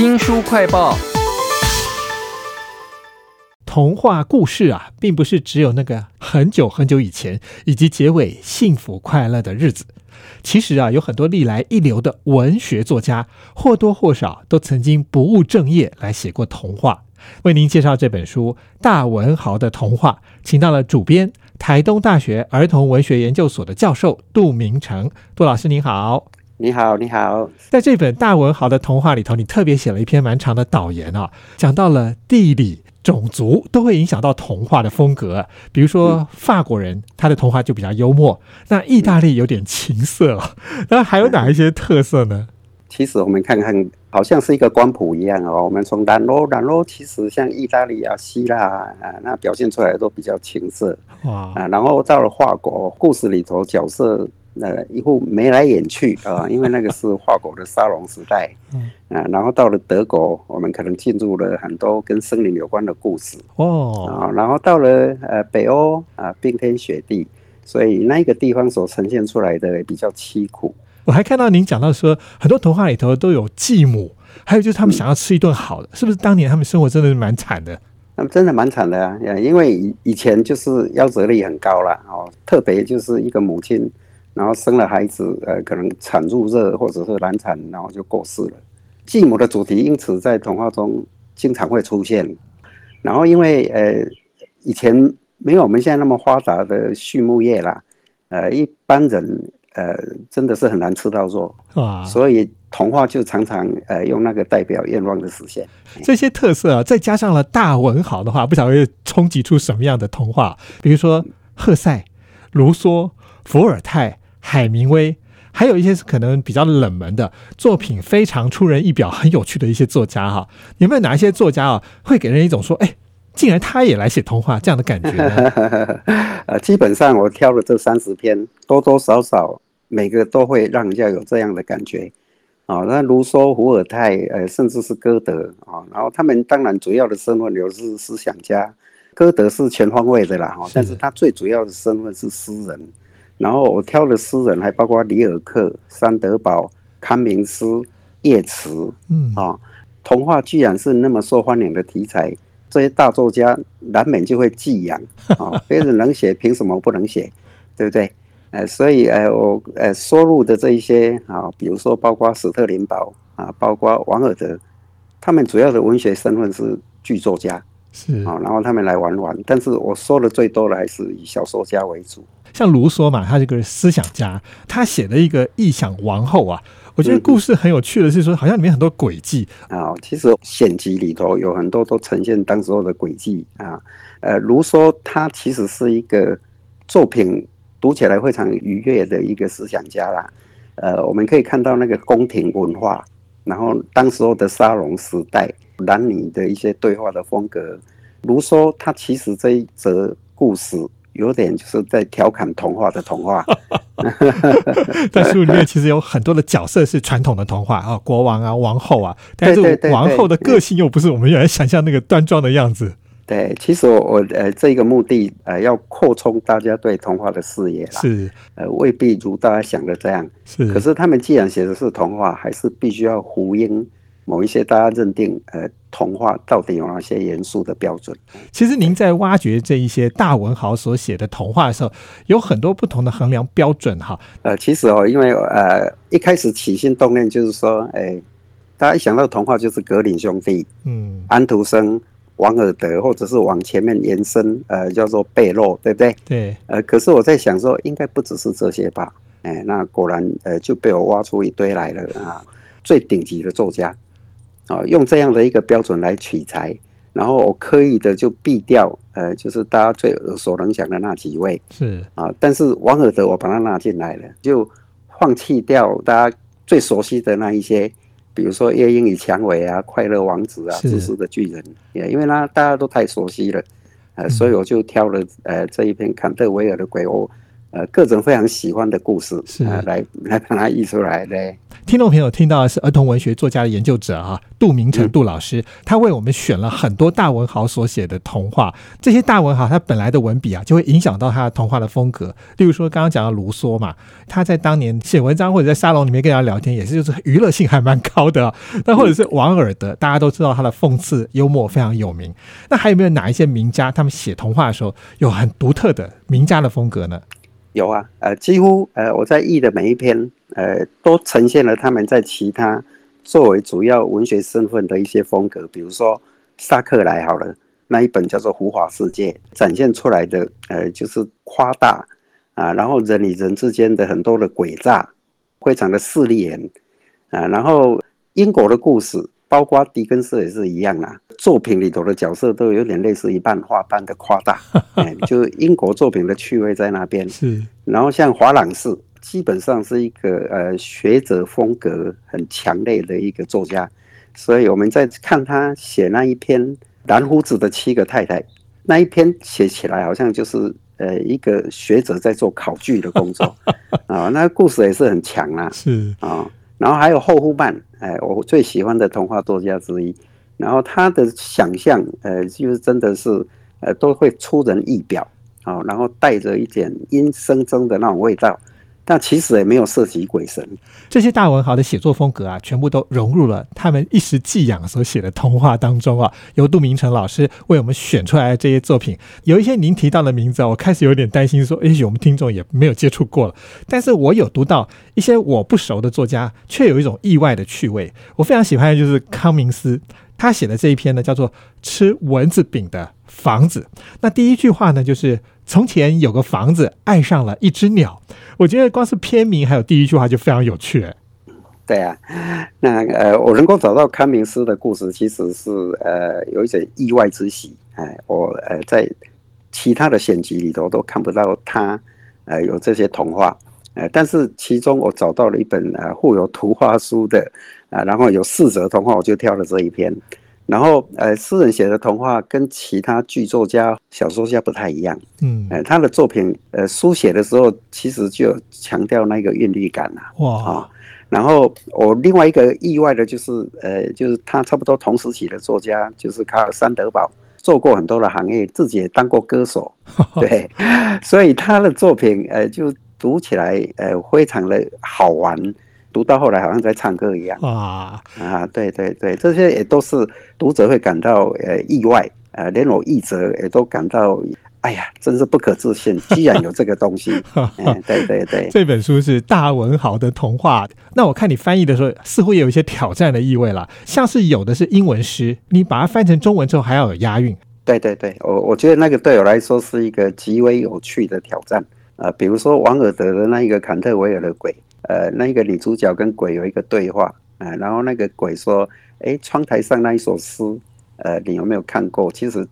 新书快报。童话故事啊，并不是只有那个很久很久以前以及结尾幸福快乐的日子。其实啊，有很多历来一流的文学作家，或多或少都曾经不务正业来写过童话。为您介绍这本书《大文豪的童话》，请到了主编台东大学儿童文学研究所的教授杜明成。杜老师您好。你好，你好。在这本大文豪的童话里头，你特别写了一篇蛮长的导言啊，讲到了地理、种族都会影响到童话的风格。比如说法国人，他的童话就比较幽默；那意大利有点情色，那还有哪一些特色呢？其实我们看看，好像是一个光谱一样哦。我们从南欧，南欧其实像意大利啊、希腊啊，那表现出来都比较情色哇啊。然后到了法国，故事里头角色。呃，一副眉来眼去啊，因为那个是法国的沙龙时代，嗯，啊，然后到了德国，我们可能进入了很多跟森林有关的故事哦，啊，然后到了呃北欧啊，冰天雪地，所以那个地方所呈现出来的比较凄苦。我还看到您讲到说，很多童话里头都有继母，还有就是他们想要吃一顿好的，是不是？当年他们生活真的是蛮惨的，他们真的蛮惨的啊，因为以以前就是夭折率很高了哦，特别就是一个母亲。然后生了孩子，呃，可能产褥热或者是难产，然后就过世了。继母的主题因此在童话中经常会出现。然后因为呃以前没有我们现在那么发达的畜牧业啦，呃一般人呃真的是很难吃到肉啊，所以童话就常常呃用那个代表愿望的实现。这些特色啊，再加上了大文豪的话，不晓得会冲击出什么样的童话？比如说赫塞、卢梭、伏尔泰。海明威，还有一些是可能比较冷门的作品，非常出人意表、很有趣的一些作家哈。有没有哪一些作家啊，会给人一种说，哎，竟然他也来写童话这样的感觉？呃，基本上我挑了这三十篇，多多少少每个都会让人家有这样的感觉啊。那卢梭、伏尔泰，呃，甚至是歌德啊，然后他们当然主要的身份流是思想家，歌德是全方位的啦哈，但是他最主要的身份是诗人。然后我挑的诗人还包括里尔克、山德堡、康明斯、叶慈，嗯啊，童话居然是那么受欢迎的题材，这些大作家难免就会寄养啊，别人能写，凭什么不能写？对不对？呃，所以呃，我呃收录的这一些啊，比如说包括史特林堡啊，包括王尔德，他们主要的文学身份是剧作家，是啊，然后他们来玩玩，但是我说的最多的还是以小说家为主。像卢梭嘛，他这个思想家，他写的一个《异想王后》啊，我觉得故事很有趣的是说，好像里面很多诡计啊。其实选集里头有很多都呈现当时候的诡计啊。呃，卢梭他其实是一个作品读起来非常愉悦的一个思想家啦。呃，我们可以看到那个宫廷文化，然后当时候的沙龙时代，男女的一些对话的风格。卢梭他其实这一则故事。有点就是在调侃童话的童话，在书里面其实有很多的角色是传统的童话啊，国王啊，王后啊，但是王后的个性又不是我们原来想象那个端庄的样子。对，其实我我呃这个目的呃要扩充大家对童话的视野啦，是呃未必如大家想的这样，是。可是他们既然写的是童话，还是必须要呼应。某一些大家认定，呃，童话到底有哪些严肃的标准？其实您在挖掘这一些大文豪所写的童话的时候，有很多不同的衡量标准哈。呃，其实哦，因为呃一开始起心动念就是说，哎，大家一想到童话就是格林兄弟，嗯，安徒生、王尔德，或者是往前面延伸，呃，叫做贝洛，对不对？对。呃，可是我在想说，应该不只是这些吧？哎，那果然，呃，就被我挖出一堆来了啊，最顶级的作家。啊，用这样的一个标准来取材，然后我刻意的就避掉，呃，就是大家最耳熟能详的那几位，是。啊，但是王尔德我把他拉进来了，就放弃掉大家最熟悉的那一些，比如说《夜莺与蔷薇》啊，《快乐王子》啊，《自私的巨人》，也因为他大家都太熟悉了，呃，所以我就挑了呃这一篇坎特维尔的《鬼屋》呃各种非常喜欢的故事，是啊，来来把它译出来，的。听众朋友听到的是儿童文学作家的研究者啊，杜明成杜老师，他为我们选了很多大文豪所写的童话。这些大文豪他本来的文笔啊，就会影响到他的童话的风格。例如说，刚刚讲到卢梭嘛，他在当年写文章或者在沙龙里面跟人家聊天，也是就是娱乐性还蛮高的。那或者是王尔德，大家都知道他的讽刺幽默非常有名。那还有没有哪一些名家，他们写童话的时候有很独特的名家的风格呢？有啊，呃，几乎呃，我在译的每一篇，呃，都呈现了他们在其他作为主要文学身份的一些风格。比如说萨克莱好了，那一本叫做《胡华世界》，展现出来的呃就是夸大啊，然后人与人之间的很多的诡诈，非常的势利眼啊，然后英国的故事。包括狄更斯也是一样啊，作品里头的角色都有点类似于半画般的夸大，哎，就英国作品的趣味在那边。是，然后像华朗士，基本上是一个呃学者风格很强烈的一个作家，所以我们在看他写那一篇《蓝胡子的七个太太》，那一篇写起来好像就是呃一个学者在做考据的工作 啊，那故事也是很强啊，是啊。然后还有后夫曼，哎，我最喜欢的童话作家之一。然后他的想象，呃，就是真的是，呃，都会出人意表，啊，然后带着一点阴森森的那种味道。但其实也没有涉及鬼神。这些大文豪的写作风格啊，全部都融入了他们一时寄养所写的童话当中啊。由杜明成老师为我们选出来的这些作品，有一些您提到的名字啊，我开始有点担心，说也许我们听众也没有接触过了。但是我有读到一些我不熟的作家，却有一种意外的趣味。我非常喜欢的就是康明斯，他写的这一篇呢，叫做《吃蚊子饼的房子》。那第一句话呢，就是从前有个房子，爱上了一只鸟。我觉得光是片名还有第一句话就非常有趣。对啊，那呃，我能够找到康明斯的故事，其实是呃有一点意外之喜。哎，我呃在其他的选集里头都看不到他呃有这些童话。呃，但是其中我找到了一本呃附有图画书的啊，然后有四则童话，我就挑了这一篇。然后，呃，诗人写的童话跟其他剧作家、小说家不太一样。嗯，呃，他的作品，呃，书写的时候其实就强调那个韵律感呐。哇啊！然后我另外一个意外的就是，呃，就是他差不多同时期的作家，就是卡尔山德堡，做过很多的行业，自己也当过歌手。对，所以他的作品，呃，就读起来，呃，非常的好玩。读到后来好像在唱歌一样哇啊！对对对，这些也都是读者会感到呃意外呃，连我译者也都感到哎呀，真是不可置信，居然有这个东西。对对对，这本书是大文豪的童话。那我看你翻译的时候，似乎也有一些挑战的意味了，像是有的是英文诗，你把它翻成中文之后还要有押韵。对对对，我我觉得那个对我来说是一个极为有趣的挑战啊，比如说王尔德的那一个坎特维尔的鬼。呃，那个女主角跟鬼有一个对话，啊，然后那个鬼说：“哎，窗台上那一首诗，呃，你有没有看过？其实，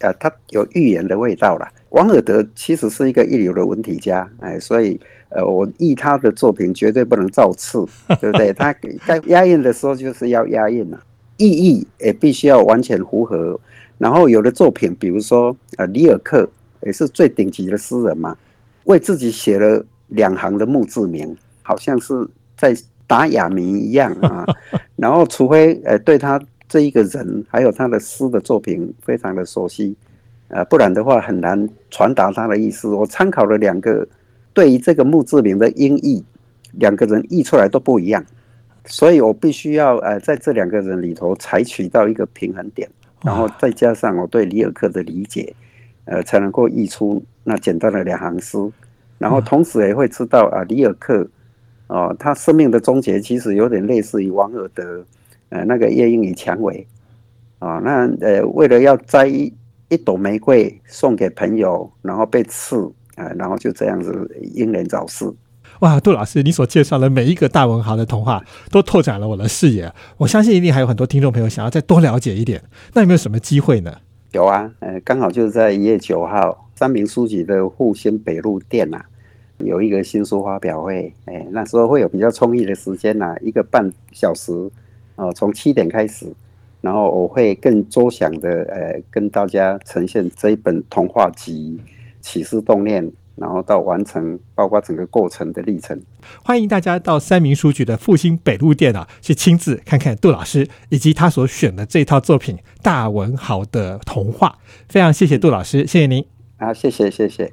呃，它有预言的味道了。王尔德其实是一个一流的文体家，哎，所以，呃，我译他的作品绝对不能造次，对不对？他该押韵的时候就是要押韵了，意义也必须要完全符合。然后有的作品，比如说，呃，里尔克也是最顶级的诗人嘛，为自己写了两行的墓志铭。”好像是在打哑谜一样啊，然后除非呃对他这一个人还有他的诗的作品非常的熟悉，呃不然的话很难传达他的意思。我参考了两个对于这个墓志铭的音译，两个人译出来都不一样，所以我必须要呃在这两个人里头采取到一个平衡点，然后再加上我对里尔克的理解，呃才能够译出那简单的两行诗，然后同时也会知道啊里尔克。哦，他生命的终结其实有点类似于王尔德，呃，那个夜莺与蔷薇，啊，那呃，为了要摘一一朵玫瑰送给朋友，然后被刺，啊，然后就这样子英年早逝。哇，杜老师，你所介绍的每一个大文豪的童话，都拓展了我的视野。我相信一定还有很多听众朋友想要再多了解一点。那有没有什么机会呢？有啊，呃，刚好就是在一月九号，三明书局的复兴北路店呐。有一个新书发表会，哎，那时候会有比较充裕的时间呐，一个半小时，哦，从七点开始，然后我会更周详的，呃，跟大家呈现这一本童话集《启示动念》然后到完成，包括整个过程的历程。欢迎大家到三明书局的复兴北路店啊，去亲自看看杜老师以及他所选的这套作品《大文豪的童话》。非常谢谢杜老师，谢谢您啊，谢谢谢谢。